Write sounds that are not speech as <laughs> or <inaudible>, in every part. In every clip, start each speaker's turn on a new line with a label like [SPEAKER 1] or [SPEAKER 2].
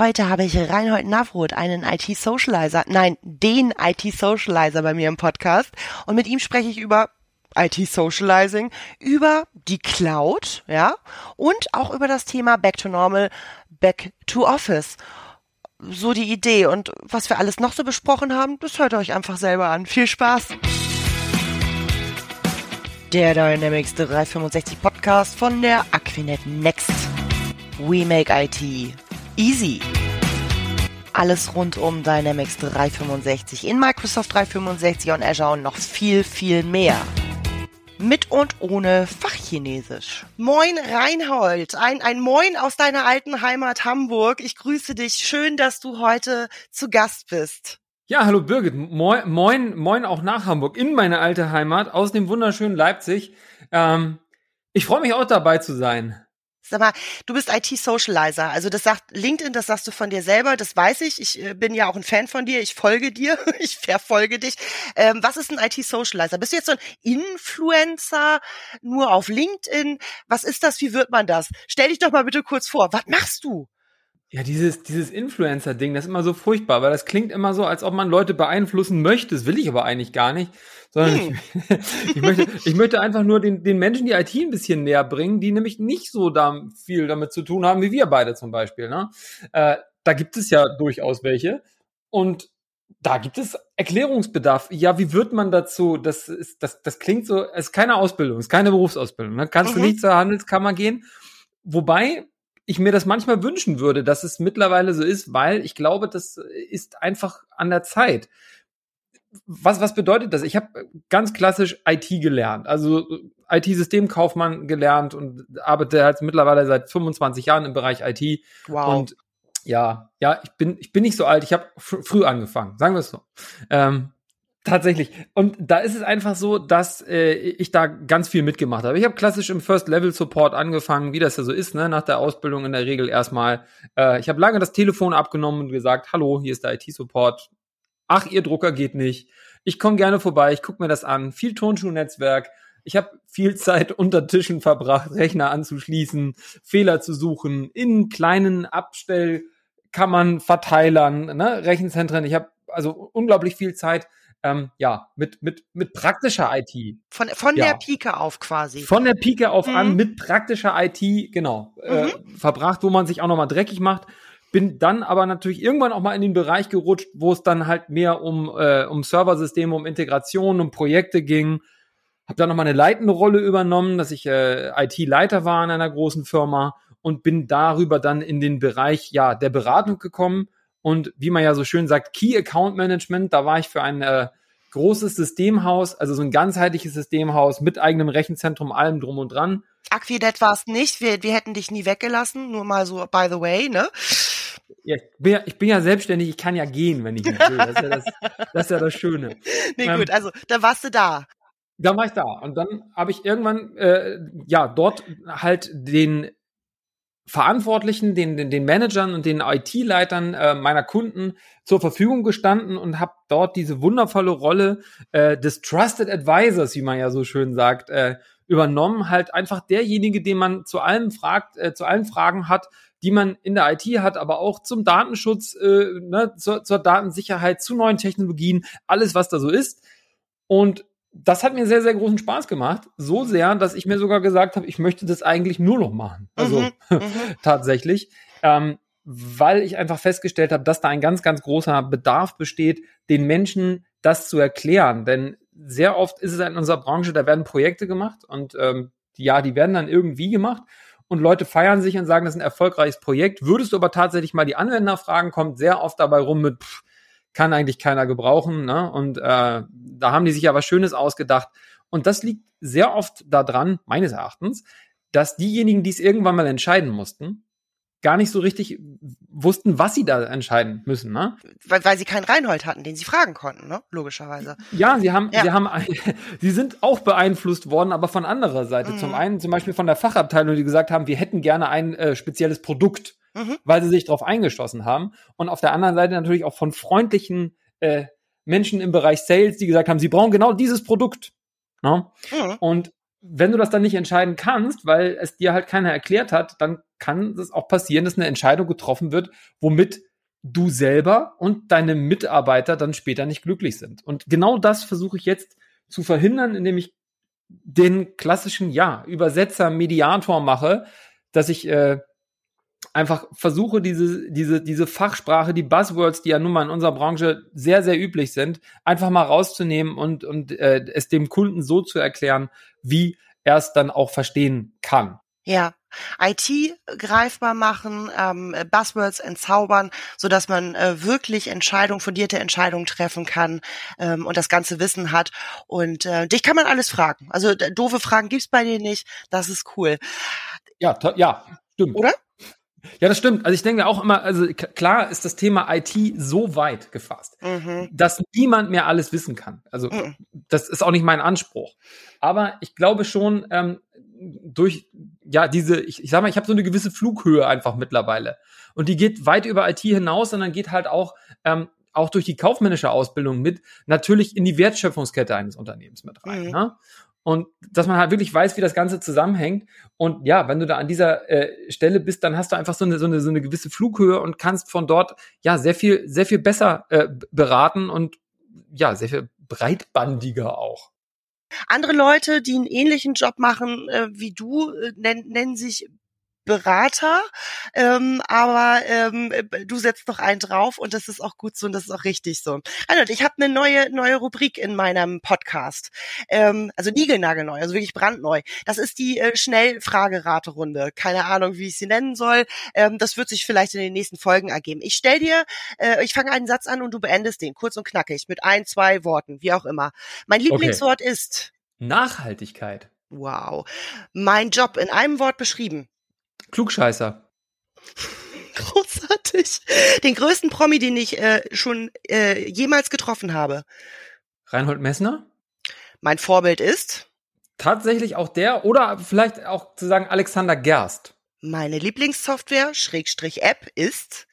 [SPEAKER 1] Heute habe ich Reinhold Navroth, einen IT-Socializer, nein, den IT-Socializer bei mir im Podcast. Und mit ihm spreche ich über IT-Socializing, über die Cloud, ja, und auch über das Thema Back to Normal, Back to Office. So die Idee. Und was wir alles noch so besprochen haben, das hört euch einfach selber an. Viel Spaß! Der Dynamics 365 Podcast von der Aquinet Next. We make IT easy. Alles rund um Dynamics 365 in Microsoft 365 und Azure und noch viel, viel mehr. Mit und ohne Fachchinesisch. Moin Reinhold, ein, ein Moin aus deiner alten Heimat Hamburg. Ich grüße dich. Schön, dass du heute zu Gast bist.
[SPEAKER 2] Ja, hallo Birgit. Moin, moin, moin auch nach Hamburg, in meine alte Heimat, aus dem wunderschönen Leipzig. Ähm, ich freue mich auch dabei zu sein.
[SPEAKER 1] Sag mal, du bist IT-Socializer. Also das sagt LinkedIn, das sagst du von dir selber, das weiß ich. Ich äh, bin ja auch ein Fan von dir, ich folge dir, <laughs> ich verfolge dich. Ähm, was ist ein IT-Socializer? Bist du jetzt so ein Influencer nur auf LinkedIn? Was ist das? Wie wird man das? Stell dich doch mal bitte kurz vor. Was machst du?
[SPEAKER 2] Ja, dieses, dieses Influencer-Ding, das ist immer so furchtbar, weil das klingt immer so, als ob man Leute beeinflussen möchte. Das will ich aber eigentlich gar nicht. Sondern hm. ich, <laughs> ich, möchte, ich möchte einfach nur den, den Menschen die IT ein bisschen näher bringen, die nämlich nicht so da viel damit zu tun haben, wie wir beide zum Beispiel. Ne? Äh, da gibt es ja durchaus welche. Und da gibt es Erklärungsbedarf. Ja, wie wird man dazu? Das ist, das, das klingt so, es ist keine Ausbildung, es ist keine Berufsausbildung. Ne? Kannst mhm. du nicht zur Handelskammer gehen. Wobei ich mir das manchmal wünschen würde, dass es mittlerweile so ist, weil ich glaube, das ist einfach an der Zeit. Was, was bedeutet das? Ich habe ganz klassisch IT gelernt, also IT-Systemkaufmann gelernt und arbeite halt mittlerweile seit 25 Jahren im Bereich IT. Wow. Und ja, ja, ich bin, ich bin nicht so alt, ich habe fr früh angefangen, sagen wir es so. Ähm, Tatsächlich. Und da ist es einfach so, dass äh, ich da ganz viel mitgemacht habe. Ich habe klassisch im First-Level-Support angefangen, wie das ja so ist, ne? nach der Ausbildung in der Regel erstmal. Äh, ich habe lange das Telefon abgenommen und gesagt, hallo, hier ist der IT-Support. Ach, ihr Drucker geht nicht. Ich komme gerne vorbei, ich gucke mir das an. Viel Tonschuhnetzwerk. Ich habe viel Zeit <laughs> unter Tischen verbracht, Rechner anzuschließen, Fehler zu suchen, in kleinen Abstellkammern, Verteilern, ne? Rechenzentren. Ich habe also unglaublich viel Zeit ähm, ja, mit, mit, mit praktischer IT.
[SPEAKER 1] Von, von ja. der Pike auf quasi.
[SPEAKER 2] Von der Pike auf mhm. an mit praktischer IT, genau, äh, mhm. äh, verbracht, wo man sich auch nochmal dreckig macht. Bin dann aber natürlich irgendwann auch mal in den Bereich gerutscht, wo es dann halt mehr um, äh, um Serversysteme, um Integration, um Projekte ging. Habe dann nochmal eine leitende Rolle übernommen, dass ich äh, IT-Leiter war in einer großen Firma und bin darüber dann in den Bereich ja der Beratung gekommen und wie man ja so schön sagt, Key Account Management, da war ich für ein äh, großes Systemhaus, also so ein ganzheitliches Systemhaus mit eigenem Rechenzentrum, allem drum und dran.
[SPEAKER 1] Aquinet war es nicht, wir, wir hätten dich nie weggelassen, nur mal so by the way, ne?
[SPEAKER 2] Ja, ich, bin ja, ich bin ja selbstständig, ich kann ja gehen, wenn ich will. Das ist ja das, das, ist ja das Schöne. <laughs>
[SPEAKER 1] Nee, ähm, gut, also da warst du da.
[SPEAKER 2] Dann war ich da. Und dann habe ich irgendwann äh, ja dort halt den Verantwortlichen, den, den, den Managern und den IT-Leitern äh, meiner Kunden zur Verfügung gestanden und habe dort diese wundervolle Rolle äh, des Trusted Advisors, wie man ja so schön sagt, äh, übernommen. Halt einfach derjenige, den man zu allem fragt, äh, zu allen Fragen hat, die man in der IT hat, aber auch zum Datenschutz, äh, ne, zur, zur Datensicherheit, zu neuen Technologien, alles, was da so ist. Und das hat mir sehr, sehr großen Spaß gemacht. So sehr, dass ich mir sogar gesagt habe, ich möchte das eigentlich nur noch machen. Also mhm, <laughs> mhm. tatsächlich. Ähm, weil ich einfach festgestellt habe, dass da ein ganz, ganz großer Bedarf besteht, den Menschen das zu erklären. Denn sehr oft ist es in unserer Branche, da werden Projekte gemacht und ähm, ja, die werden dann irgendwie gemacht und Leute feiern sich und sagen, das ist ein erfolgreiches Projekt. Würdest du aber tatsächlich mal die Anwender fragen, kommt sehr oft dabei rum mit, pff, kann eigentlich keiner gebrauchen. Ne? Und äh, da haben die sich ja was Schönes ausgedacht. Und das liegt sehr oft daran, meines Erachtens, dass diejenigen, die es irgendwann mal entscheiden mussten, gar nicht so richtig wussten, was sie da entscheiden müssen, ne?
[SPEAKER 1] Weil, weil sie keinen Reinhold hatten, den sie fragen konnten, ne? Logischerweise.
[SPEAKER 2] Ja, sie haben, ja. sie haben, <laughs> sie sind auch beeinflusst worden, aber von anderer Seite. Mhm. Zum einen zum Beispiel von der Fachabteilung, die gesagt haben, wir hätten gerne ein äh, spezielles Produkt mhm. weil sie sich darauf eingeschlossen haben. Und auf der anderen Seite natürlich auch von freundlichen äh, Menschen im Bereich Sales, die gesagt haben, sie brauchen genau dieses Produkt. Ne? Mhm. Und wenn du das dann nicht entscheiden kannst, weil es dir halt keiner erklärt hat, dann kann es auch passieren, dass eine Entscheidung getroffen wird, womit du selber und deine Mitarbeiter dann später nicht glücklich sind. Und genau das versuche ich jetzt zu verhindern, indem ich den klassischen, ja, Übersetzer, Mediator mache, dass ich äh, einfach versuche, diese, diese, diese Fachsprache, die Buzzwords, die ja nun mal in unserer Branche sehr, sehr üblich sind, einfach mal rauszunehmen und, und äh, es dem Kunden so zu erklären, wie er es dann auch verstehen kann.
[SPEAKER 1] Ja, IT greifbar machen, ähm, Buzzwords entzaubern, so dass man äh, wirklich Entscheidungen, fundierte Entscheidungen treffen kann ähm, und das ganze Wissen hat. Und äh, dich kann man alles fragen. Also doofe Fragen gibt's bei dir nicht. Das ist cool.
[SPEAKER 2] Ja, ja, stimmt.
[SPEAKER 1] Oder?
[SPEAKER 2] Ja, das stimmt. Also ich denke auch immer, also klar ist das Thema IT so weit gefasst, mhm. dass niemand mehr alles wissen kann. Also mhm. das ist auch nicht mein Anspruch. Aber ich glaube schon, ähm, durch ja diese, ich, ich sag mal, ich habe so eine gewisse Flughöhe einfach mittlerweile. Und die geht weit über IT hinaus, sondern geht halt auch ähm, auch durch die kaufmännische Ausbildung mit natürlich in die Wertschöpfungskette eines Unternehmens mit rein. Mhm. Ne? Und dass man halt wirklich weiß, wie das Ganze zusammenhängt. Und ja, wenn du da an dieser äh, Stelle bist, dann hast du einfach so eine, so eine, so eine gewisse Flughöhe und kannst von dort ja sehr viel, sehr viel besser äh, beraten und ja, sehr viel breitbandiger auch.
[SPEAKER 1] Andere Leute, die einen ähnlichen Job machen äh, wie du, äh, nennen, nennen sich Berater, ähm, aber ähm, du setzt noch einen drauf und das ist auch gut so und das ist auch richtig so. Reinhold, ich habe eine neue neue Rubrik in meinem Podcast, ähm, also niegelnagelneu, also wirklich brandneu. Das ist die äh, Schnellfrageraterunde. Keine Ahnung, wie ich sie nennen soll. Ähm, das wird sich vielleicht in den nächsten Folgen ergeben. Ich stell dir, äh, ich fange einen Satz an und du beendest den, kurz und knackig, mit ein, zwei Worten, wie auch immer. Mein Lieblingswort okay. ist
[SPEAKER 2] Nachhaltigkeit.
[SPEAKER 1] Wow. Mein Job in einem Wort beschrieben.
[SPEAKER 2] Klugscheißer.
[SPEAKER 1] Großartig. Den größten Promi, den ich äh, schon äh, jemals getroffen habe.
[SPEAKER 2] Reinhold Messner?
[SPEAKER 1] Mein Vorbild ist?
[SPEAKER 2] Tatsächlich auch der oder vielleicht auch zu sagen Alexander Gerst.
[SPEAKER 1] Meine Lieblingssoftware, Schrägstrich App, ist?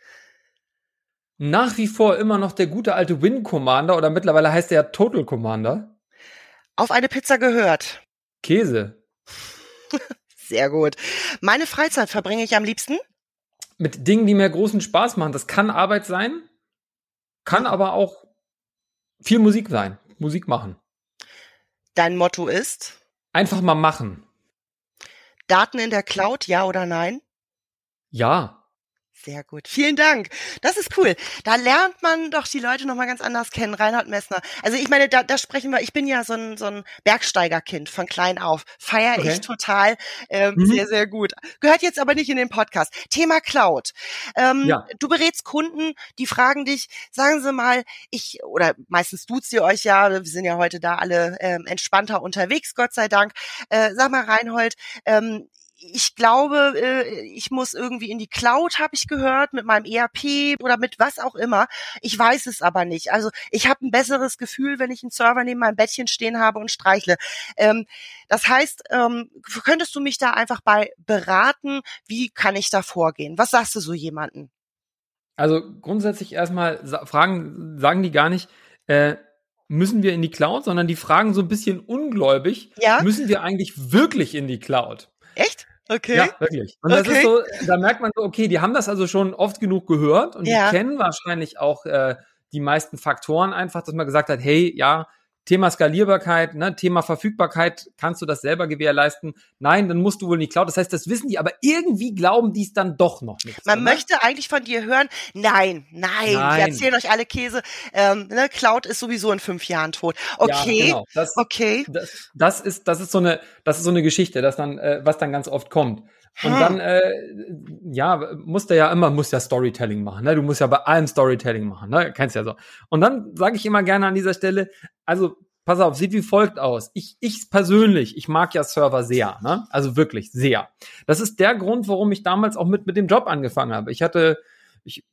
[SPEAKER 2] Nach wie vor immer noch der gute alte Win Commander oder mittlerweile heißt er Total Commander.
[SPEAKER 1] Auf eine Pizza gehört.
[SPEAKER 2] Käse. <laughs>
[SPEAKER 1] Sehr gut. Meine Freizeit verbringe ich am liebsten?
[SPEAKER 2] Mit Dingen, die mir großen Spaß machen. Das kann Arbeit sein, kann aber auch viel Musik sein. Musik machen.
[SPEAKER 1] Dein Motto ist?
[SPEAKER 2] Einfach mal machen.
[SPEAKER 1] Daten in der Cloud, ja oder nein?
[SPEAKER 2] Ja.
[SPEAKER 1] Sehr gut. Vielen Dank. Das ist cool. Da lernt man doch die Leute nochmal ganz anders kennen. Reinhard Messner. Also ich meine, da, da sprechen wir, ich bin ja so ein, so ein Bergsteigerkind von klein auf. Feier okay. ich total. Ähm, mhm. Sehr, sehr gut. Gehört jetzt aber nicht in den Podcast. Thema Cloud. Ähm, ja. Du berätst Kunden, die fragen dich, sagen Sie mal, ich, oder meistens duzt ihr euch ja, wir sind ja heute da alle ähm, entspannter unterwegs, Gott sei Dank. Äh, sag mal, Reinhold, ähm, ich glaube, äh, ich muss irgendwie in die Cloud, habe ich gehört, mit meinem ERP oder mit was auch immer. Ich weiß es aber nicht. Also ich habe ein besseres Gefühl, wenn ich einen Server neben meinem Bettchen stehen habe und streichle. Ähm, das heißt, ähm, könntest du mich da einfach bei beraten? Wie kann ich da vorgehen? Was sagst du so jemanden?
[SPEAKER 2] Also grundsätzlich erstmal fragen, sagen die gar nicht, äh, müssen wir in die Cloud, sondern die fragen so ein bisschen ungläubig, ja? müssen wir eigentlich wirklich in die Cloud?
[SPEAKER 1] Okay.
[SPEAKER 2] Ja, wirklich. Und das ist so, da merkt man so, okay, die haben das also schon oft genug gehört und ja. die kennen wahrscheinlich auch äh, die meisten Faktoren einfach, dass man gesagt hat, hey, ja, Thema Skalierbarkeit, ne, Thema Verfügbarkeit, kannst du das selber gewährleisten? Nein, dann musst du wohl in die Cloud. Das heißt, das wissen die, aber irgendwie glauben die es dann doch noch nicht.
[SPEAKER 1] Man oder? möchte eigentlich von dir hören, nein, nein, nein. wir erzählen euch alle Käse. Ähm, ne, Cloud ist sowieso in fünf Jahren tot. Okay, ja, genau.
[SPEAKER 2] das,
[SPEAKER 1] okay.
[SPEAKER 2] Das, das, ist, das ist so eine, das ist so eine Geschichte, dass dann, äh, was dann ganz oft kommt. Und hm. dann, äh, ja, musst du ja immer, musst ja Storytelling machen, ne? Du musst ja bei allem Storytelling machen, ne? Kennst ja so. Und dann sage ich immer gerne an dieser Stelle, also pass auf, sieht wie folgt aus. Ich, ich persönlich, ich mag ja Server sehr, ne? Also wirklich sehr. Das ist der Grund, warum ich damals auch mit, mit dem Job angefangen habe. Ich hatte, ich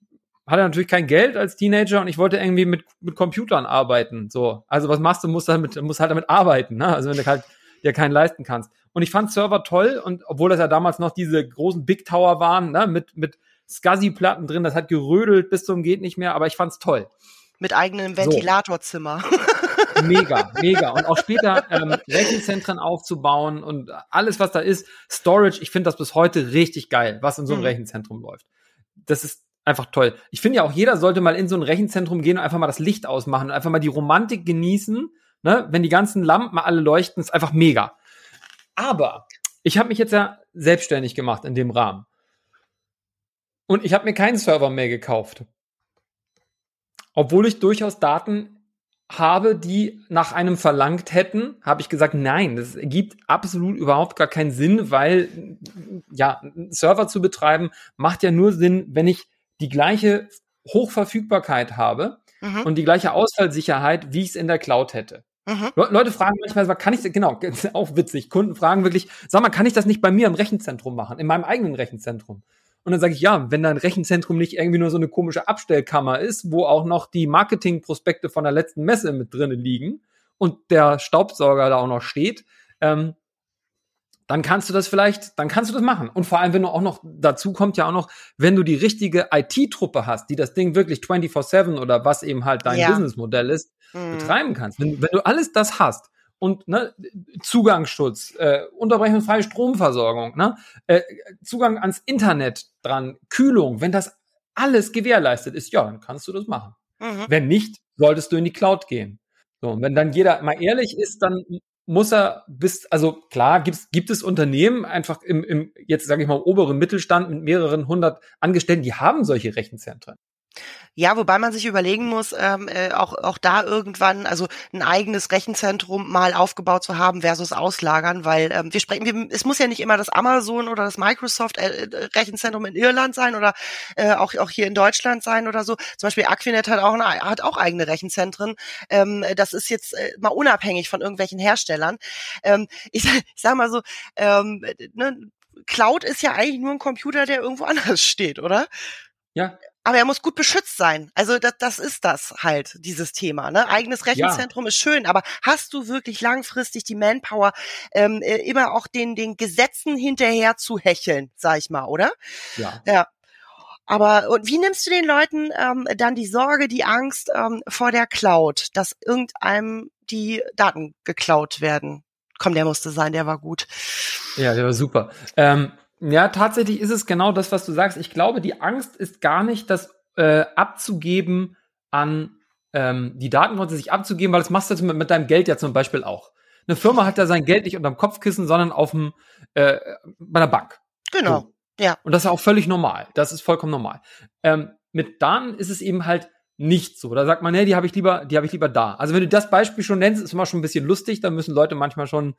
[SPEAKER 2] hatte natürlich kein Geld als Teenager und ich wollte irgendwie mit, mit Computern arbeiten. So. Also was machst du? Musst damit, musst halt damit arbeiten, ne? Also wenn du halt dir keinen leisten kannst. Und ich fand Server toll und obwohl das ja damals noch diese großen Big Tower waren, ne, mit, mit SCSI-Platten drin, das hat gerödelt bis zum geht nicht mehr, aber ich fand's toll.
[SPEAKER 1] Mit eigenem Ventilatorzimmer.
[SPEAKER 2] So. <laughs> Mega, mega. Und auch später <laughs> ähm, Rechenzentren aufzubauen und alles, was da ist, Storage, ich finde das bis heute richtig geil, was in so einem mhm. Rechenzentrum läuft. Das ist einfach toll. Ich finde ja auch, jeder sollte mal in so ein Rechenzentrum gehen und einfach mal das Licht ausmachen und einfach mal die Romantik genießen. Ne? Wenn die ganzen Lampen alle leuchten, ist einfach mega. Aber ich habe mich jetzt ja selbstständig gemacht in dem Rahmen. Und ich habe mir keinen Server mehr gekauft. Obwohl ich durchaus Daten habe, die nach einem verlangt hätten, habe ich gesagt, nein, das gibt absolut überhaupt gar keinen Sinn, weil ja, einen Server zu betreiben macht ja nur Sinn, wenn ich die gleiche Hochverfügbarkeit habe mhm. und die gleiche Ausfallsicherheit, wie ich es in der Cloud hätte. Mhm. Leute fragen manchmal, kann ich, genau, <laughs> auch witzig, Kunden fragen wirklich, sag mal, kann ich das nicht bei mir im Rechenzentrum machen, in meinem eigenen Rechenzentrum? Und dann sage ich, ja, wenn dein Rechenzentrum nicht irgendwie nur so eine komische Abstellkammer ist, wo auch noch die Marketingprospekte von der letzten Messe mit drinnen liegen und der Staubsauger da auch noch steht, ähm, dann kannst du das vielleicht, dann kannst du das machen. Und vor allem, wenn du auch noch, dazu kommt ja auch noch, wenn du die richtige IT-Truppe hast, die das Ding wirklich 24-7 oder was eben halt dein ja. Businessmodell ist, mhm. betreiben kannst. Wenn, wenn du alles das hast und ne, Zugangsschutz, äh, unterbrechungsfreie Stromversorgung, ne, äh, Zugang ans Internet dran, Kühlung, wenn das alles gewährleistet ist, ja, dann kannst du das machen. Mhm. Wenn nicht, solltest du in die Cloud gehen. So, und wenn dann jeder mal ehrlich ist, dann muss er bis, also klar, gibt's, gibt es Unternehmen einfach im, im jetzt sage ich mal, oberen Mittelstand mit mehreren hundert Angestellten, die haben solche Rechenzentren.
[SPEAKER 1] Ja, wobei man sich überlegen muss, ähm, äh, auch, auch da irgendwann, also ein eigenes Rechenzentrum mal aufgebaut zu haben versus auslagern, weil ähm, wir sprechen, wir, es muss ja nicht immer das Amazon oder das Microsoft äh, äh, Rechenzentrum in Irland sein oder äh, auch, auch hier in Deutschland sein oder so. Zum Beispiel Aquinet hat auch, eine, hat auch eigene Rechenzentren. Ähm, das ist jetzt äh, mal unabhängig von irgendwelchen Herstellern. Ähm, ich, ich sag mal so, ähm, ne, Cloud ist ja eigentlich nur ein Computer, der irgendwo <laughs> anders steht, oder?
[SPEAKER 2] Ja,
[SPEAKER 1] aber er muss gut beschützt sein. Also das, das ist das halt, dieses Thema. Ne? Eigenes Rechenzentrum ja. ist schön, aber hast du wirklich langfristig die Manpower, ähm, äh, immer auch den, den Gesetzen hinterher zu hecheln, sag ich mal, oder?
[SPEAKER 2] Ja.
[SPEAKER 1] Ja. Aber und wie nimmst du den Leuten ähm, dann die Sorge, die Angst ähm, vor der Cloud, dass irgendeinem die Daten geklaut werden? Komm, der musste sein, der war gut.
[SPEAKER 2] Ja, der war super. Ähm, ja, tatsächlich ist es genau das, was du sagst. Ich glaube, die Angst ist gar nicht, das äh, abzugeben an ähm, die Daten grundsätzlich abzugeben, weil das machst du mit, mit deinem Geld ja zum Beispiel auch. Eine Firma hat ja sein Geld nicht unterm Kopfkissen, sondern auf dem äh, bei der Bank.
[SPEAKER 1] Genau. So. Ja.
[SPEAKER 2] Und das ist auch völlig normal. Das ist vollkommen normal. Ähm, mit Daten ist es eben halt nicht so. Da sagt man, nee, die habe ich lieber, die habe ich lieber da. Also wenn du das Beispiel schon nennst, ist immer schon ein bisschen lustig. Da müssen Leute manchmal schon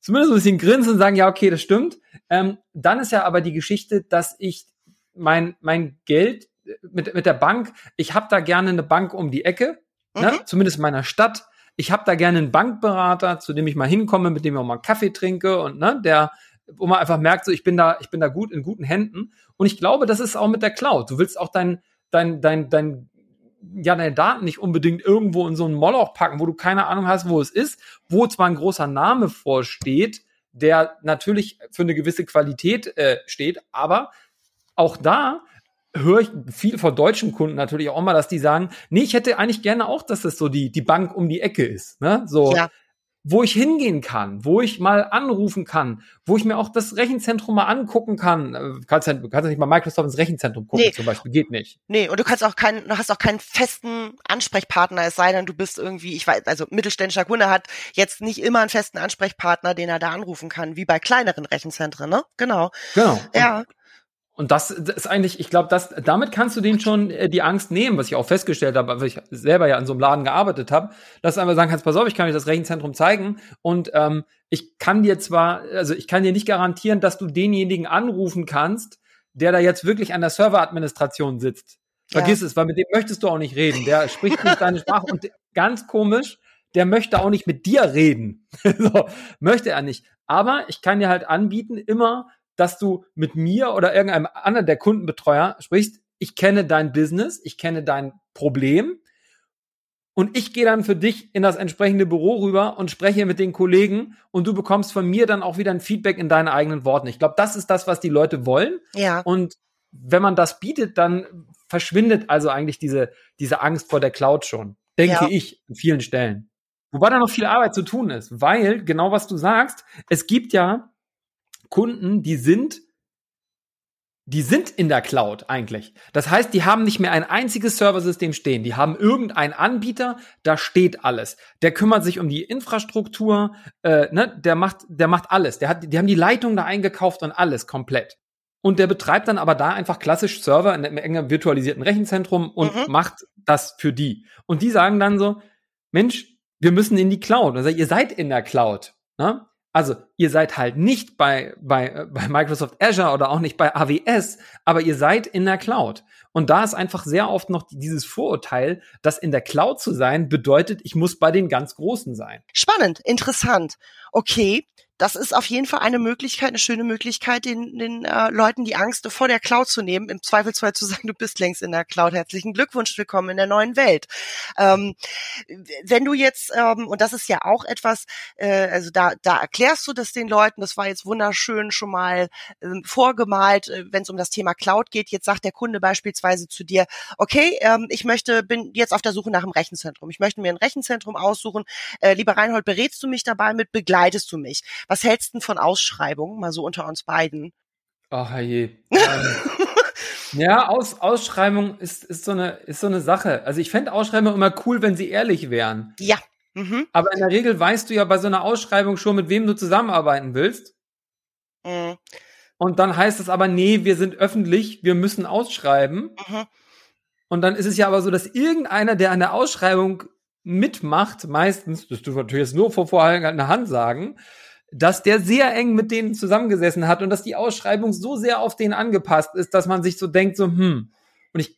[SPEAKER 2] zumindest ein bisschen grinsen und sagen, ja, okay, das stimmt. Ähm, dann ist ja aber die Geschichte, dass ich mein, mein Geld mit, mit der Bank, ich habe da gerne eine Bank um die Ecke, ne? mhm. ne? zumindest in meiner Stadt. Ich habe da gerne einen Bankberater, zu dem ich mal hinkomme, mit dem ich auch mal einen Kaffee trinke und ne, der, wo man einfach merkt, so ich bin da, ich bin da gut in guten Händen. Und ich glaube, das ist auch mit der Cloud. Du willst auch dein, dein, dein, dein ja deine Daten nicht unbedingt irgendwo in so einen Moloch packen, wo du keine Ahnung hast, wo es ist, wo zwar ein großer Name vorsteht, der natürlich für eine gewisse Qualität äh, steht, aber auch da höre ich viel von deutschen Kunden natürlich auch mal, dass die sagen, nee, ich hätte eigentlich gerne auch, dass das so die, die Bank um die Ecke ist. Ne? So, ja wo ich hingehen kann, wo ich mal anrufen kann, wo ich mir auch das Rechenzentrum mal angucken kann. Du äh, kannst ja, du kannst ja nicht mal Microsoft ins Rechenzentrum gucken, nee. zum Beispiel, geht nicht.
[SPEAKER 1] Nee, und du kannst auch keinen, du hast auch keinen festen Ansprechpartner, es sei denn, du bist irgendwie, ich weiß, also mittelständischer Kunde hat jetzt nicht immer einen festen Ansprechpartner, den er da anrufen kann, wie bei kleineren Rechenzentren, ne? Genau.
[SPEAKER 2] Genau.
[SPEAKER 1] Ja.
[SPEAKER 2] Und das, das ist eigentlich, ich glaube, das, damit kannst du denen schon äh, die Angst nehmen, was ich auch festgestellt habe, weil ich selber ja in so einem Laden gearbeitet habe, dass du einfach sagen kannst, pass auf, ich kann dir das Rechenzentrum zeigen und ähm, ich kann dir zwar, also ich kann dir nicht garantieren, dass du denjenigen anrufen kannst, der da jetzt wirklich an der Serveradministration sitzt. Vergiss ja. es, weil mit dem möchtest du auch nicht reden. Der spricht nicht deine Sprache und ganz komisch, der möchte auch nicht mit dir reden. <laughs> so, möchte er nicht. Aber ich kann dir halt anbieten, immer dass du mit mir oder irgendeinem anderen der Kundenbetreuer sprichst, ich kenne dein Business, ich kenne dein Problem und ich gehe dann für dich in das entsprechende Büro rüber und spreche mit den Kollegen und du bekommst von mir dann auch wieder ein Feedback in deinen eigenen Worten. Ich glaube, das ist das, was die Leute wollen.
[SPEAKER 1] Ja.
[SPEAKER 2] Und wenn man das bietet, dann verschwindet also eigentlich diese, diese Angst vor der Cloud schon. Denke ja. ich an vielen Stellen. Wobei da noch viel Arbeit zu tun ist, weil genau was du sagst, es gibt ja Kunden, die sind die sind in der Cloud eigentlich. Das heißt, die haben nicht mehr ein einziges Serversystem stehen. Die haben irgendeinen Anbieter, da steht alles. Der kümmert sich um die Infrastruktur, äh, ne, der macht, der macht alles. Der hat, die haben die Leitung da eingekauft und alles komplett. Und der betreibt dann aber da einfach klassisch Server in einem engen virtualisierten Rechenzentrum und mhm. macht das für die. Und die sagen dann so, Mensch, wir müssen in die Cloud. Also ihr seid in der Cloud. Ne? Also ihr seid halt nicht bei, bei, äh, bei Microsoft Azure oder auch nicht bei AWS, aber ihr seid in der Cloud. Und da ist einfach sehr oft noch dieses Vorurteil, dass in der Cloud zu sein bedeutet, ich muss bei den ganz Großen sein.
[SPEAKER 1] Spannend, interessant. Okay, das ist auf jeden Fall eine Möglichkeit, eine schöne Möglichkeit, den, den äh, Leuten die Angst vor der Cloud zu nehmen, im Zweifelsfall zu sagen, du bist längst in der Cloud. Herzlichen Glückwunsch, willkommen in der neuen Welt. Ähm, wenn du jetzt, ähm, und das ist ja auch etwas, äh, also da, da erklärst du das den Leuten, das war jetzt wunderschön schon mal ähm, vorgemalt, äh, wenn es um das Thema Cloud geht. Jetzt sagt der Kunde beispielsweise zu dir, okay, ähm, ich möchte, bin jetzt auf der Suche nach einem Rechenzentrum. Ich möchte mir ein Rechenzentrum aussuchen. Äh, lieber Reinhold, berätst du mich dabei mit, begleitest du mich? Was hältst du von Ausschreibungen, mal so unter uns beiden?
[SPEAKER 2] Ach je. <laughs> Ähm, ja, Aus, Ausschreibung ist, ist, so eine, ist so eine Sache. Also ich fände Ausschreibungen immer cool, wenn sie ehrlich wären.
[SPEAKER 1] Ja. Mhm.
[SPEAKER 2] Aber in der Regel weißt du ja bei so einer Ausschreibung schon, mit wem du zusammenarbeiten willst. Mhm. Und dann heißt es aber, nee, wir sind öffentlich, wir müssen ausschreiben. Mhm. Und dann ist es ja aber so, dass irgendeiner, der an der Ausschreibung mitmacht, meistens, das du natürlich jetzt nur vor vorhaltener Hand sagen, dass der sehr eng mit denen zusammengesessen hat und dass die Ausschreibung so sehr auf den angepasst ist, dass man sich so denkt, so, hm. Und ich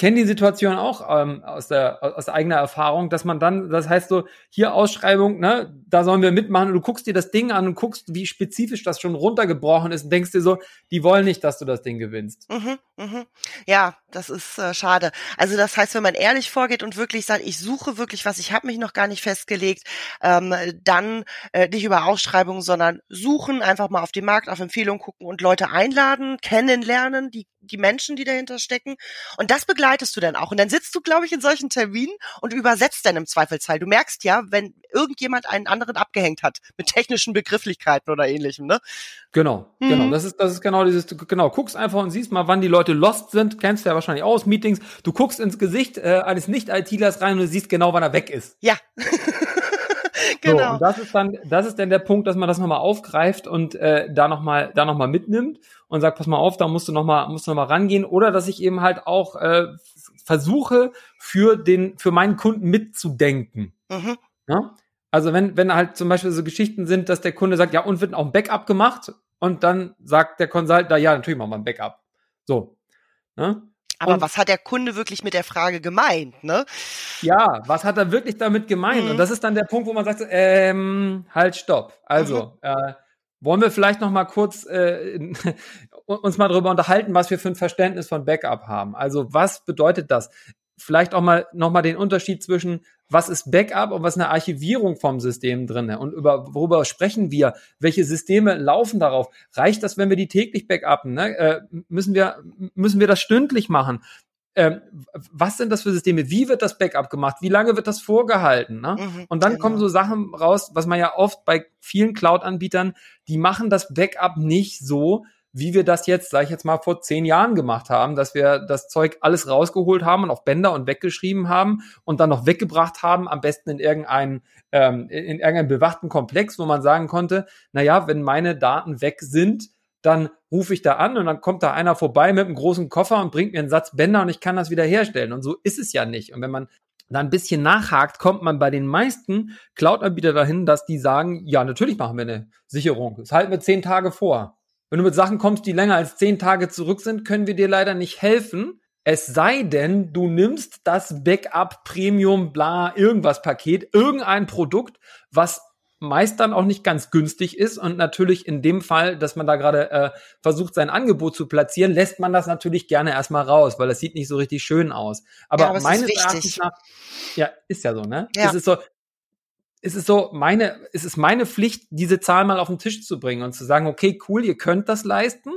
[SPEAKER 2] kenne die Situation auch ähm, aus, der, aus eigener Erfahrung, dass man dann, das heißt so, hier Ausschreibung, ne, da sollen wir mitmachen und du guckst dir das Ding an und guckst, wie spezifisch das schon runtergebrochen ist und denkst dir so, die wollen nicht, dass du das Ding gewinnst.
[SPEAKER 1] Mhm, mhm. Ja, das ist äh, schade. Also das heißt, wenn man ehrlich vorgeht und wirklich sagt, ich suche wirklich was, ich habe mich noch gar nicht festgelegt, ähm, dann äh, nicht über Ausschreibungen, sondern suchen, einfach mal auf den Markt, auf Empfehlungen gucken und Leute einladen, kennenlernen, die die Menschen, die dahinter stecken. Und das begleitest du dann auch. Und dann sitzt du, glaube ich, in solchen Terminen und übersetzt dann im Zweifelsfall. Du merkst ja, wenn irgendjemand einen anderen abgehängt hat mit technischen Begrifflichkeiten oder ähnlichem, ne?
[SPEAKER 2] Genau, mhm. genau. Das ist, das ist genau dieses, genau, guckst einfach und siehst mal, wann die Leute lost sind. Kennst ja wahrscheinlich aus Meetings. Du guckst ins Gesicht äh, eines Nicht-ITlers rein und du siehst genau, wann er weg ist.
[SPEAKER 1] Ja. <laughs>
[SPEAKER 2] genau. So, und das ist dann, das ist dann der Punkt, dass man das nochmal aufgreift und äh, da nochmal, da noch mal mitnimmt und sagt, pass mal auf, da musst du nochmal, musst du rangehen. Oder dass ich eben halt auch äh, versuche, für den, für meinen Kunden mitzudenken. Mhm. Ja? Also wenn, wenn halt zum Beispiel so Geschichten sind, dass der Kunde sagt, ja, und wird auch ein Backup gemacht, und dann sagt der Consultant, ja, natürlich machen wir ein Backup. So.
[SPEAKER 1] Ne? Aber und, was hat der Kunde wirklich mit der Frage gemeint, ne?
[SPEAKER 2] Ja, was hat er wirklich damit gemeint? Mhm. Und das ist dann der Punkt, wo man sagt, ähm, halt, stopp. Also, mhm. äh, wollen wir vielleicht noch mal kurz äh, <laughs> uns mal darüber unterhalten, was wir für ein Verständnis von Backup haben. Also, was bedeutet das? Vielleicht auch mal noch mal den Unterschied zwischen was ist Backup und was ist eine Archivierung vom System drinne und über worüber sprechen wir? Welche Systeme laufen darauf? Reicht das, wenn wir die täglich backuppen? Ne? Äh, müssen wir müssen wir das stündlich machen? Ähm, was sind das für Systeme? Wie wird das Backup gemacht? Wie lange wird das vorgehalten? Ne? Mhm, und dann genau. kommen so Sachen raus, was man ja oft bei vielen Cloud-Anbietern, die machen das Backup nicht so, wie wir das jetzt, sage ich jetzt mal, vor zehn Jahren gemacht haben, dass wir das Zeug alles rausgeholt haben und auf Bänder und weggeschrieben haben und dann noch weggebracht haben, am besten in irgendeinen ähm, in irgendeinen bewachten Komplex, wo man sagen konnte, na ja, wenn meine Daten weg sind, dann rufe ich da an und dann kommt da einer vorbei mit einem großen Koffer und bringt mir einen Satz Bänder und ich kann das wieder herstellen. Und so ist es ja nicht. Und wenn man da ein bisschen nachhakt, kommt man bei den meisten Cloud-Anbietern dahin, dass die sagen, ja, natürlich machen wir eine Sicherung. Das halten wir zehn Tage vor. Wenn du mit Sachen kommst, die länger als zehn Tage zurück sind, können wir dir leider nicht helfen. Es sei denn, du nimmst das Backup Premium bla irgendwas Paket, irgendein Produkt, was meist dann auch nicht ganz günstig ist und natürlich in dem Fall, dass man da gerade äh, versucht, sein Angebot zu platzieren, lässt man das natürlich gerne erstmal raus, weil das sieht nicht so richtig schön aus. Aber, ja, aber meines Erachtens nach, ja, ist ja so, ne? Ja. Es ist so, ist es so meine, ist es meine Pflicht, diese Zahl mal auf den Tisch zu bringen und zu sagen, okay, cool, ihr könnt das leisten,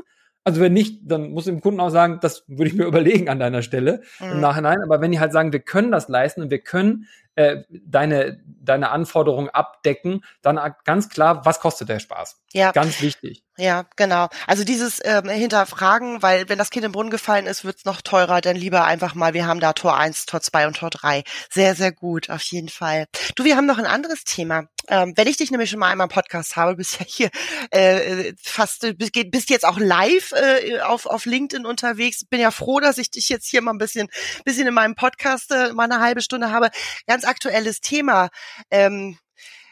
[SPEAKER 2] Also wenn nicht, dann muss dem Kunden auch sagen, das würde ich mir <laughs> überlegen an deiner Stelle mhm. im Nachhinein. Aber wenn die halt sagen, wir können das leisten und wir können äh, deine, deine Anforderungen abdecken, dann ganz klar, was kostet der Spaß?
[SPEAKER 1] Ja.
[SPEAKER 2] Ganz wichtig.
[SPEAKER 1] Ja, genau. Also dieses ähm, Hinterfragen, weil wenn das Kind im Brunnen gefallen ist, wird's noch teurer, dann lieber einfach mal, wir haben da Tor 1, Tor 2 und Tor 3. Sehr, sehr gut, auf jeden Fall. Du, wir haben noch ein anderes Thema. Ähm, wenn ich dich nämlich schon mal einmal im Podcast habe, <laughs> bist ja hier äh, fast, bist, bist jetzt auch live äh, auf, auf LinkedIn unterwegs. Bin ja froh, dass ich dich jetzt hier mal ein bisschen, bisschen in meinem Podcast äh, mal eine halbe Stunde habe. Ganz aktuelles Thema. Ähm,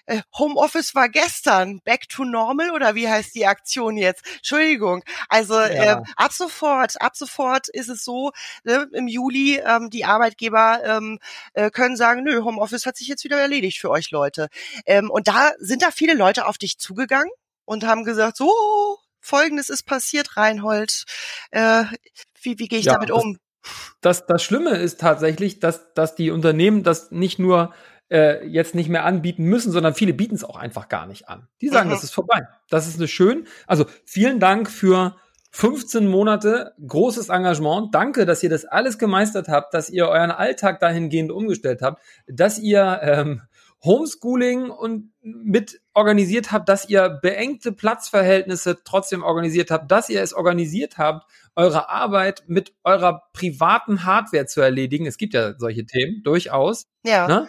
[SPEAKER 1] äh, Homeoffice war gestern, back to normal oder wie heißt die Aktion jetzt? Entschuldigung. Also ja. äh, ab sofort, ab sofort ist es so, ne, im Juli ähm, die Arbeitgeber ähm, äh, können sagen, nö, Homeoffice hat sich jetzt wieder erledigt für euch Leute. Ähm, und da sind da viele Leute auf dich zugegangen und haben gesagt, so, folgendes ist passiert, Reinhold. Äh, wie wie gehe ich ja, damit um?
[SPEAKER 2] Das, das Schlimme ist tatsächlich, dass, dass die Unternehmen das nicht nur äh, jetzt nicht mehr anbieten müssen, sondern viele bieten es auch einfach gar nicht an. Die sagen, mhm. das ist vorbei. Das ist eine schön. Also vielen Dank für 15 Monate großes Engagement. Danke, dass ihr das alles gemeistert habt, dass ihr euren Alltag dahingehend umgestellt habt, dass ihr ähm, Homeschooling und mit organisiert habt, dass ihr beengte Platzverhältnisse trotzdem organisiert habt, dass ihr es organisiert habt, eure Arbeit mit eurer privaten Hardware zu erledigen. Es gibt ja solche Themen durchaus.
[SPEAKER 1] Ja. Ne?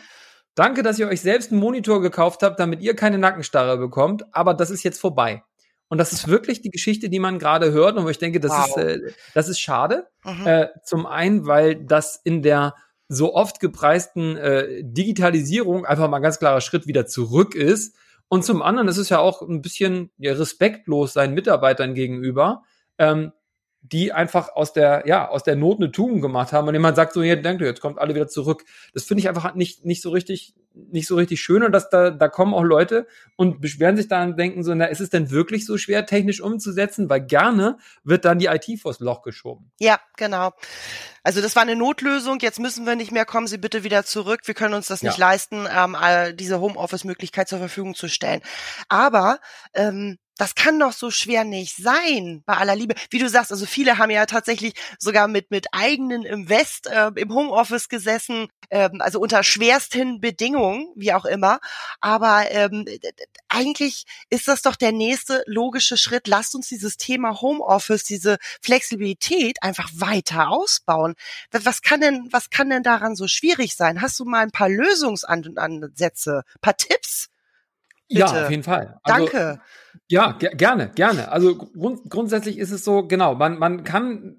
[SPEAKER 2] Danke, dass ihr euch selbst einen Monitor gekauft habt, damit ihr keine Nackenstarre bekommt, aber das ist jetzt vorbei. Und das ist wirklich die Geschichte, die man gerade hört und wo ich denke, das wow. ist äh, das ist schade. Mhm. Äh, zum einen, weil das in der so oft gepreisten äh, Digitalisierung einfach mal ein ganz klarer Schritt wieder zurück ist. Und zum anderen ist es ja auch ein bisschen ja, respektlos seinen Mitarbeitern gegenüber, ähm, die einfach aus der, ja, aus der Not eine Tugend gemacht haben und jemand sagt so, ja, danke, jetzt kommt alle wieder zurück. Das finde ich einfach nicht, nicht so richtig, nicht so richtig schön und dass da, da kommen auch Leute und beschweren sich dann und denken so, na, ist es denn wirklich so schwer, technisch umzusetzen? Weil gerne wird dann die IT vors Loch geschoben.
[SPEAKER 1] Ja, genau. Also das war eine Notlösung, jetzt müssen wir nicht mehr, kommen Sie bitte wieder zurück, wir können uns das nicht ja. leisten, ähm, diese Homeoffice-Möglichkeit zur Verfügung zu stellen. Aber ähm, das kann doch so schwer nicht sein, bei aller Liebe. Wie du sagst, also viele haben ja tatsächlich sogar mit, mit eigenen Invest äh, im Homeoffice gesessen, ähm, also unter schwersten Bedingungen, wie auch immer. Aber ähm, eigentlich ist das doch der nächste logische Schritt. Lasst uns dieses Thema Homeoffice, diese Flexibilität einfach weiter ausbauen. Was kann denn, was kann denn daran so schwierig sein? Hast du mal ein paar Lösungsansätze, paar Tipps?
[SPEAKER 2] Bitte. Ja, auf jeden Fall.
[SPEAKER 1] Also, Danke.
[SPEAKER 2] Ja, ge gerne, gerne. Also grund grundsätzlich ist es so, genau, man, man kann,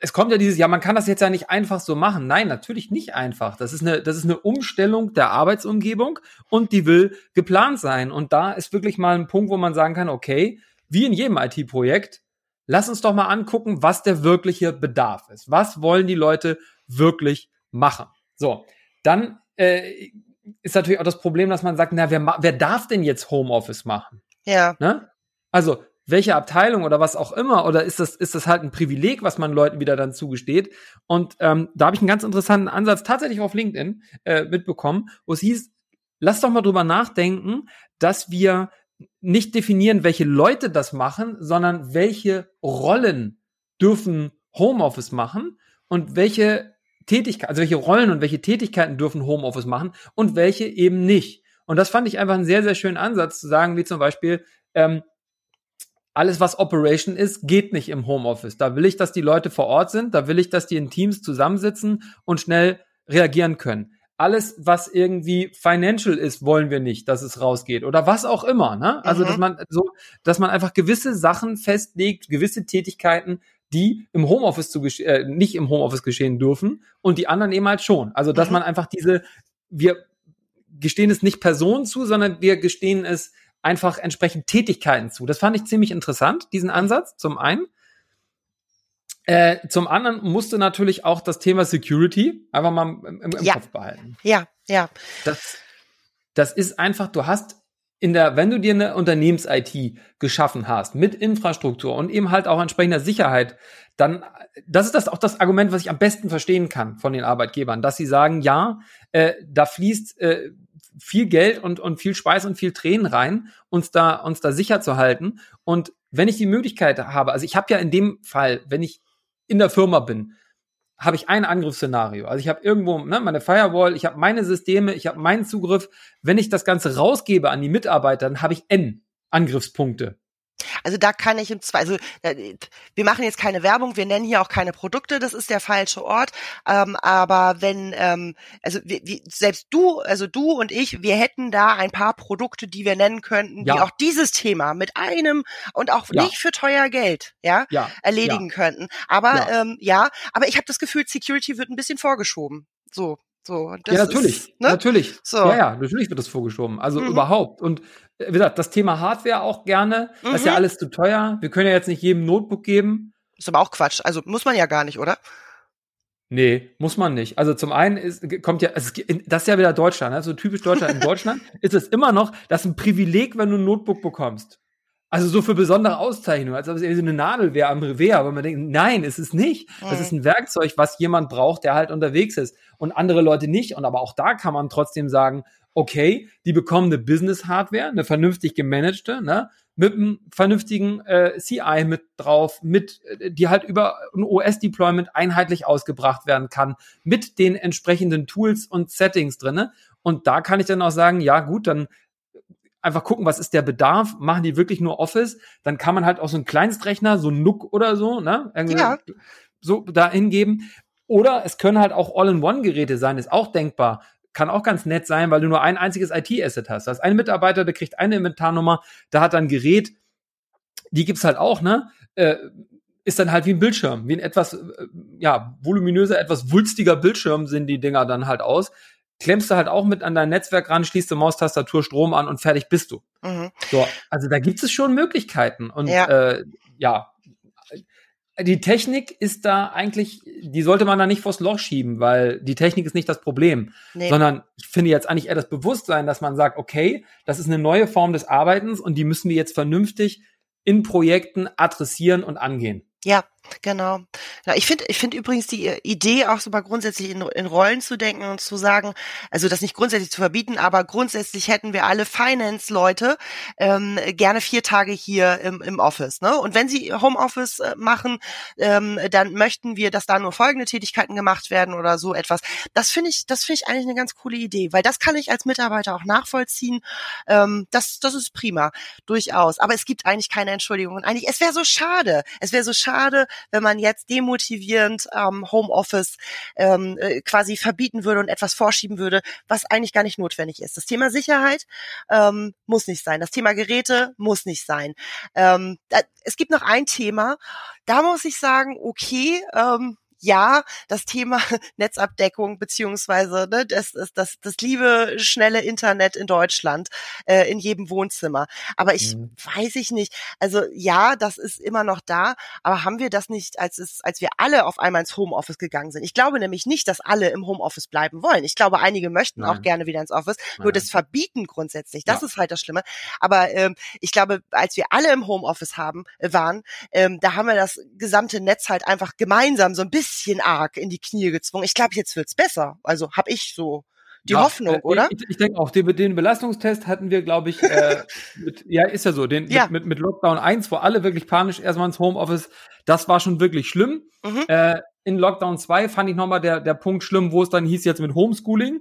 [SPEAKER 2] es kommt ja dieses, ja, man kann das jetzt ja nicht einfach so machen. Nein, natürlich nicht einfach. Das ist eine, das ist eine Umstellung der Arbeitsumgebung und die will geplant sein. Und da ist wirklich mal ein Punkt, wo man sagen kann, okay, wie in jedem IT-Projekt, lass uns doch mal angucken, was der wirkliche Bedarf ist. Was wollen die Leute wirklich machen? So, dann äh, ist natürlich auch das Problem, dass man sagt, na, wer, wer darf denn jetzt Homeoffice machen?
[SPEAKER 1] Ja.
[SPEAKER 2] Ne? Also, welche Abteilung oder was auch immer, oder ist das, ist das halt ein Privileg, was man Leuten wieder dann zugesteht? Und ähm, da habe ich einen ganz interessanten Ansatz tatsächlich auf LinkedIn äh, mitbekommen, wo es hieß, lass doch mal drüber nachdenken, dass wir nicht definieren, welche Leute das machen, sondern welche Rollen dürfen Homeoffice machen und welche Tätigkeiten, also welche Rollen und welche Tätigkeiten dürfen Homeoffice machen und welche eben nicht. Und das fand ich einfach einen sehr, sehr schönen Ansatz zu sagen, wie zum Beispiel, ähm, alles, was Operation ist, geht nicht im Homeoffice. Da will ich, dass die Leute vor Ort sind, da will ich, dass die in Teams zusammensitzen und schnell reagieren können. Alles, was irgendwie financial ist, wollen wir nicht, dass es rausgeht oder was auch immer. Ne? Also, mhm. dass man so, dass man einfach gewisse Sachen festlegt, gewisse Tätigkeiten, die im Homeoffice zu äh, nicht im Homeoffice geschehen dürfen und die anderen eben halt schon. Also dass mhm. man einfach diese, wir gestehen es nicht Personen zu, sondern wir gestehen es einfach entsprechend Tätigkeiten zu. Das fand ich ziemlich interessant, diesen Ansatz, zum einen. Äh, zum anderen musste natürlich auch das Thema Security einfach mal im, im
[SPEAKER 1] ja.
[SPEAKER 2] Kopf behalten.
[SPEAKER 1] Ja, ja.
[SPEAKER 2] Das, das ist einfach, du hast in der, wenn du dir eine Unternehmens-IT geschaffen hast mit Infrastruktur und eben halt auch entsprechender Sicherheit, dann, das ist das auch das Argument, was ich am besten verstehen kann von den Arbeitgebern, dass sie sagen, ja, äh, da fließt äh, viel Geld und, und viel Speis und viel Tränen rein, uns da, uns da sicher zu halten. Und wenn ich die Möglichkeit habe, also ich habe ja in dem Fall, wenn ich in der Firma bin, habe ich ein Angriffsszenario. Also ich habe irgendwo ne, meine Firewall, ich habe meine Systeme, ich habe meinen Zugriff. Wenn ich das Ganze rausgebe an die Mitarbeiter, dann habe ich N Angriffspunkte.
[SPEAKER 1] Also da kann ich im Zweifel, also äh, wir machen jetzt keine Werbung, wir nennen hier auch keine Produkte, das ist der falsche Ort. Ähm, aber wenn, ähm, also wie, wie, selbst du, also du und ich, wir hätten da ein paar Produkte, die wir nennen könnten, ja. die auch dieses Thema mit einem und auch ja. nicht für teuer Geld, ja, ja. erledigen könnten. Aber ja, ähm, ja aber ich habe das Gefühl, Security wird ein bisschen vorgeschoben. So. So,
[SPEAKER 2] ja, natürlich, ist, ne? natürlich. So. Ja, ja, natürlich wird das vorgeschoben. Also mhm. überhaupt. Und wie gesagt, das Thema Hardware auch gerne. Mhm. Das ist ja mhm. alles zu teuer. Wir können ja jetzt nicht jedem Notebook geben.
[SPEAKER 1] Ist aber auch Quatsch. Also muss man ja gar nicht, oder?
[SPEAKER 2] Nee, muss man nicht. Also zum einen ist, kommt ja, also das ist ja wieder Deutschland, also typisch Deutschland. In <laughs> Deutschland ist es immer noch, das ist ein Privileg, wenn du ein Notebook bekommst. Also so für besondere Auszeichnungen, als ob es irgendwie so eine Nadel wäre am Revier, aber man denkt, nein, ist es nicht. Das ist ein Werkzeug, was jemand braucht, der halt unterwegs ist und andere Leute nicht. Und aber auch da kann man trotzdem sagen, okay, die bekommen eine Business-Hardware, eine vernünftig gemanagte, ne, mit einem vernünftigen äh, CI mit drauf, mit, äh, die halt über ein OS-Deployment einheitlich ausgebracht werden kann, mit den entsprechenden Tools und Settings drinne. Und da kann ich dann auch sagen, ja gut, dann einfach gucken, was ist der Bedarf, machen die wirklich nur Office, dann kann man halt auch so einen Kleinstrechner, so ein NUC oder so, ne, irgendwie ja. so da hingeben. Oder es können halt auch All-in-One-Geräte sein, ist auch denkbar kann auch ganz nett sein, weil du nur ein einziges IT-Asset hast. Da ist ein Mitarbeiter, der kriegt eine Inventarnummer, da hat dann Gerät, die gibt's halt auch, ne? Äh, ist dann halt wie ein Bildschirm, wie ein etwas, äh, ja, voluminöser, etwas wulstiger Bildschirm sind die Dinger dann halt aus. Klemmst du halt auch mit an dein Netzwerk ran, schließt du Maustastatur, Strom an und fertig bist du. Mhm. So, also da gibt es schon Möglichkeiten. Und ja, äh, ja die Technik ist da eigentlich, die sollte man da nicht vors Loch schieben, weil die Technik ist nicht das Problem, nee. sondern ich finde jetzt eigentlich eher das Bewusstsein, dass man sagt, okay, das ist eine neue Form des Arbeitens und die müssen wir jetzt vernünftig in Projekten adressieren und angehen.
[SPEAKER 1] Ja, Genau. Ja, ich finde, ich finde übrigens die Idee auch so mal grundsätzlich in, in Rollen zu denken und zu sagen, also das nicht grundsätzlich zu verbieten, aber grundsätzlich hätten wir alle Finance-Leute ähm, gerne vier Tage hier im, im Office. Ne? Und wenn sie Homeoffice äh, machen, ähm, dann möchten wir, dass da nur folgende Tätigkeiten gemacht werden oder so etwas. Das finde ich, das finde ich eigentlich eine ganz coole Idee, weil das kann ich als Mitarbeiter auch nachvollziehen. Ähm, das, das ist prima, durchaus. Aber es gibt eigentlich keine Entschuldigung. Und eigentlich, es wäre so schade. Es wäre so schade, wenn man jetzt demotivierend ähm, Homeoffice ähm, äh, quasi verbieten würde und etwas vorschieben würde, was eigentlich gar nicht notwendig ist. Das Thema Sicherheit ähm, muss nicht sein. Das Thema Geräte muss nicht sein. Ähm, da, es gibt noch ein Thema, da muss ich sagen, okay, ähm, ja, das Thema <laughs> Netzabdeckung beziehungsweise ne, das, das, das, das liebe schnelle Internet in Deutschland äh, in jedem Wohnzimmer. Aber ich mhm. weiß ich nicht. Also ja, das ist immer noch da, aber haben wir das nicht, als es, als wir alle auf einmal ins Homeoffice gegangen sind? Ich glaube nämlich nicht, dass alle im Homeoffice bleiben wollen. Ich glaube, einige möchten Nein. auch gerne wieder ins Office. Nein. Nur das Verbieten grundsätzlich, das ja. ist halt das Schlimme. Aber ähm, ich glaube, als wir alle im Homeoffice haben, äh, waren, ähm, da haben wir das gesamte Netz halt einfach gemeinsam so ein bisschen bisschen arg in die Knie gezwungen. Ich glaube, jetzt wird's besser. Also habe ich so die ja, Hoffnung, äh, oder?
[SPEAKER 2] Ich, ich denke auch, den, den Belastungstest hatten wir, glaube ich, äh, <laughs> mit, ja, ist ja so, den, ja. Mit, mit, Lockdown 1, wo alle wirklich panisch erstmal ins Homeoffice, das war schon wirklich schlimm. Mhm. Äh, in Lockdown 2 fand ich nochmal der, der Punkt schlimm, wo es dann hieß jetzt mit Homeschooling.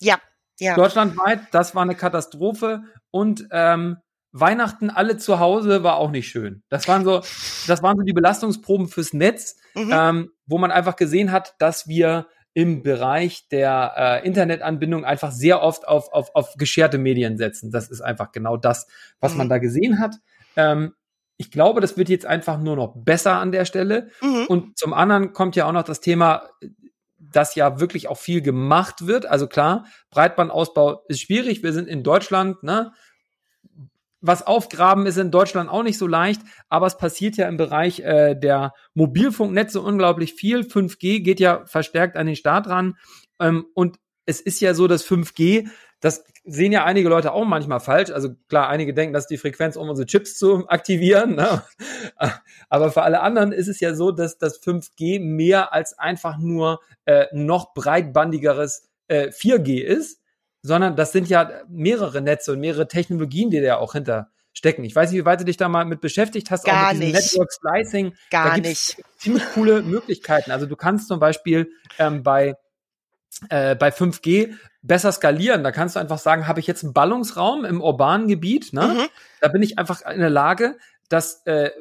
[SPEAKER 1] Ja, ja.
[SPEAKER 2] Deutschlandweit, das war eine Katastrophe. Und ähm, Weihnachten alle zu Hause war auch nicht schön. Das waren so, das waren so die Belastungsproben fürs Netz, mhm. ähm, wo man einfach gesehen hat, dass wir im Bereich der äh, Internetanbindung einfach sehr oft auf, auf, auf gescherte Medien setzen. Das ist einfach genau das, was mhm. man da gesehen hat. Ähm, ich glaube, das wird jetzt einfach nur noch besser an der Stelle. Mhm. Und zum anderen kommt ja auch noch das Thema, dass ja wirklich auch viel gemacht wird. Also klar, Breitbandausbau ist schwierig. Wir sind in Deutschland, ne? Was aufgraben ist in Deutschland auch nicht so leicht, aber es passiert ja im Bereich äh, der Mobilfunknetze unglaublich viel. 5G geht ja verstärkt an den Start ran. Ähm, und es ist ja so, dass 5G, das sehen ja einige Leute auch manchmal falsch. Also klar, einige denken, dass die Frequenz, um unsere Chips zu aktivieren. Ne? <laughs> Aber für alle anderen ist es ja so, dass das 5G mehr als einfach nur äh, noch breitbandigeres äh, 4G ist sondern das sind ja mehrere Netze und mehrere Technologien, die da auch hinter stecken. Ich weiß nicht, wie weit du dich da mal mit beschäftigt hast,
[SPEAKER 1] Gar
[SPEAKER 2] auch mit
[SPEAKER 1] nicht.
[SPEAKER 2] Network Slicing.
[SPEAKER 1] Gar
[SPEAKER 2] da gibt's
[SPEAKER 1] nicht.
[SPEAKER 2] ziemlich coole Möglichkeiten. Also du kannst zum Beispiel ähm, bei äh, bei 5G besser skalieren. Da kannst du einfach sagen, habe ich jetzt einen Ballungsraum im urbanen Gebiet, ne?
[SPEAKER 1] Mhm.
[SPEAKER 2] Da bin ich einfach in der Lage, das, äh,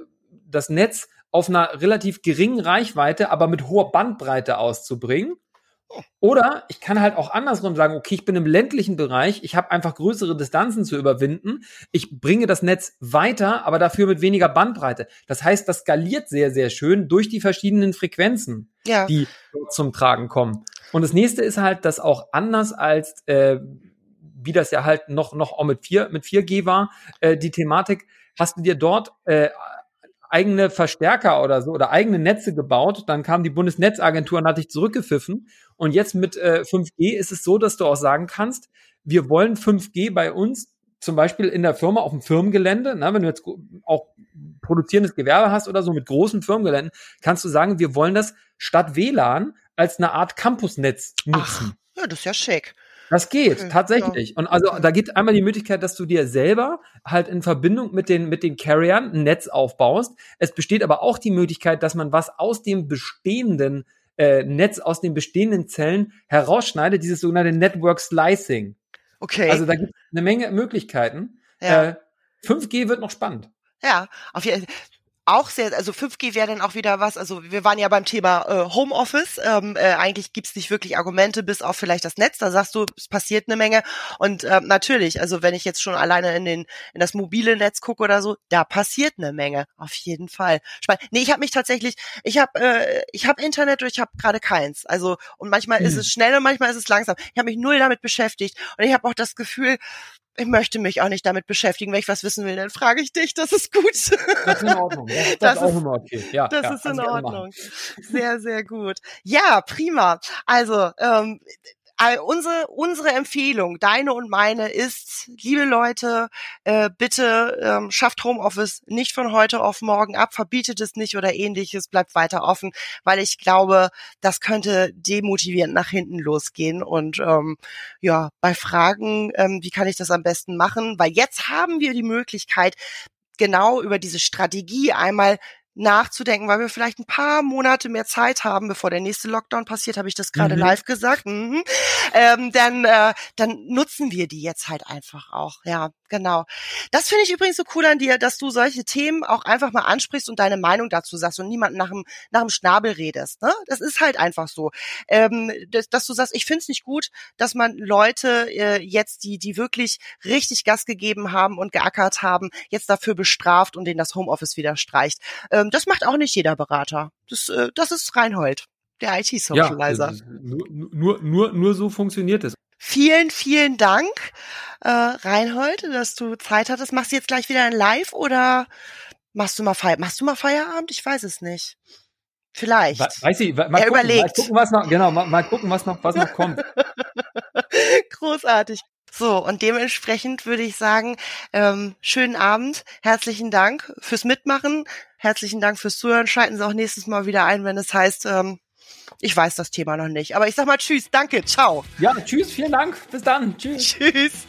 [SPEAKER 2] das Netz auf einer relativ geringen Reichweite, aber mit hoher Bandbreite auszubringen. Oder ich kann halt auch andersrum sagen, okay, ich bin im ländlichen Bereich, ich habe einfach größere Distanzen zu überwinden, ich bringe das Netz weiter, aber dafür mit weniger Bandbreite. Das heißt, das skaliert sehr, sehr schön durch die verschiedenen Frequenzen
[SPEAKER 1] Ja.
[SPEAKER 2] die zum Tragen kommen. Und das nächste ist halt, dass auch anders als äh, wie das ja halt noch noch auch mit 4 mit 4G war, äh, die Thematik, hast du dir dort äh, eigene Verstärker oder so oder eigene Netze gebaut, dann kam die Bundesnetzagentur und hat dich zurückgepfiffen und jetzt mit äh, 5G ist es so, dass du auch sagen kannst, wir wollen 5G bei uns zum Beispiel in der Firma auf dem Firmengelände, na, wenn du jetzt auch produzierendes Gewerbe hast oder so mit großen Firmengeländen, kannst du sagen, wir wollen das statt WLAN als eine Art Campusnetz nutzen.
[SPEAKER 1] Ach, ja, das ist ja schick.
[SPEAKER 2] Das geht,
[SPEAKER 1] Okay,
[SPEAKER 2] tatsächlich.
[SPEAKER 1] ja.
[SPEAKER 2] Und also da gibt einmal die Möglichkeit, dass du dir selber halt in Verbindung mit den, mit den Carriern ein Netz aufbaust. Es besteht aber auch die Möglichkeit, dass man was aus dem bestehenden äh, Netz, aus den bestehenden Zellen herausschneidet, dieses sogenannte Network Slicing.
[SPEAKER 1] Okay.
[SPEAKER 2] Also da gibt es eine Menge Möglichkeiten.
[SPEAKER 1] ja.
[SPEAKER 2] Äh, 5G wird noch spannend.
[SPEAKER 1] Ja, auf jeden auch sehr, also 5G wäre dann auch wieder was, also wir waren ja beim Thema äh, Homeoffice, ähm, äh, eigentlich gibt's nicht wirklich Argumente, bis auf vielleicht das Netz, da sagst du, es passiert eine Menge und ähm, natürlich, also wenn ich jetzt schon alleine in den in das mobile Netz gucke oder so, da passiert eine Menge, auf jeden Fall. Spannend. Nee, ich habe mich tatsächlich, ich habe äh, ich habe Internet und ich habe gerade keins, also und manchmal ist
[SPEAKER 2] Hm.
[SPEAKER 1] es schnell und manchmal ist es langsam. Ich habe mich null damit beschäftigt und ich habe auch das Gefühl, ich möchte mich auch nicht damit beschäftigen. Wenn ich was wissen will, dann frage ich dich. Das ist gut.
[SPEAKER 2] Das ist in Ordnung. Das, das,
[SPEAKER 1] Das
[SPEAKER 2] ist auch
[SPEAKER 1] ist-
[SPEAKER 2] immer okay. Ja,
[SPEAKER 1] Das
[SPEAKER 2] ja,
[SPEAKER 1] ist in. Ordnung. Sehr, sehr gut. Ja, prima. Also, ähm, all- unsere, unsere Empfehlung, deine und meine, ist, liebe Leute, äh, bitte ähm, schafft Homeoffice nicht von heute auf morgen ab, verbietet es nicht oder ähnliches, bleibt weiter offen, weil ich glaube, das könnte demotivierend nach hinten losgehen. Und ähm, ja, bei Fragen, ähm, wie kann ich das am besten machen? Weil jetzt haben wir die Möglichkeit, genau über diese Strategie einmal nachzudenken, weil wir vielleicht ein paar Monate mehr Zeit haben, bevor der nächste Lockdown passiert, habe ich das gerade
[SPEAKER 2] Mhm.
[SPEAKER 1] live gesagt. Mhm. Ähm, dann, äh, dann nutzen wir die jetzt halt einfach auch. Ja, genau. Das finde ich übrigens so cool an dir, dass du solche Themen auch einfach mal ansprichst und deine Meinung dazu sagst und niemanden nach dem, nach dem Schnabel redest. Ne? Das ist halt einfach so. Ähm, dass, dass du sagst, ich finde es nicht gut, dass man Leute äh, jetzt, die, die wirklich richtig Gas gegeben haben und geackert haben, jetzt dafür bestraft und denen das Homeoffice wieder streicht. Ähm, das macht auch nicht jeder Berater. Das, äh, das ist Reinhold, der IT-Socializer.
[SPEAKER 2] Ja, nur, nur, nur, nur so funktioniert es.
[SPEAKER 1] Vielen, vielen Dank, äh, Reinhold, dass du Zeit hattest. Machst du jetzt gleich wieder ein Live oder machst du mal Feier machst du mal Feierabend? Ich weiß es nicht. Vielleicht.
[SPEAKER 2] We- Weiß ich, mal,
[SPEAKER 1] Er
[SPEAKER 2] gucken,
[SPEAKER 1] überlegt.
[SPEAKER 2] mal gucken, was noch, genau, mal, mal gucken, was noch, was noch kommt. <laughs>
[SPEAKER 1] Großartig. So, und dementsprechend würde ich sagen, ähm, schönen Abend, herzlichen Dank fürs Mitmachen, herzlichen Dank fürs Zuhören. Schalten Sie auch nächstes Mal wieder ein, wenn es heißt, ähm, ich weiß das Thema noch nicht. Aber ich sag mal Tschüss, danke, ciao.
[SPEAKER 2] Ja, tschüss, vielen Dank. Bis dann. Tschüss. <laughs>
[SPEAKER 1] Tschüss.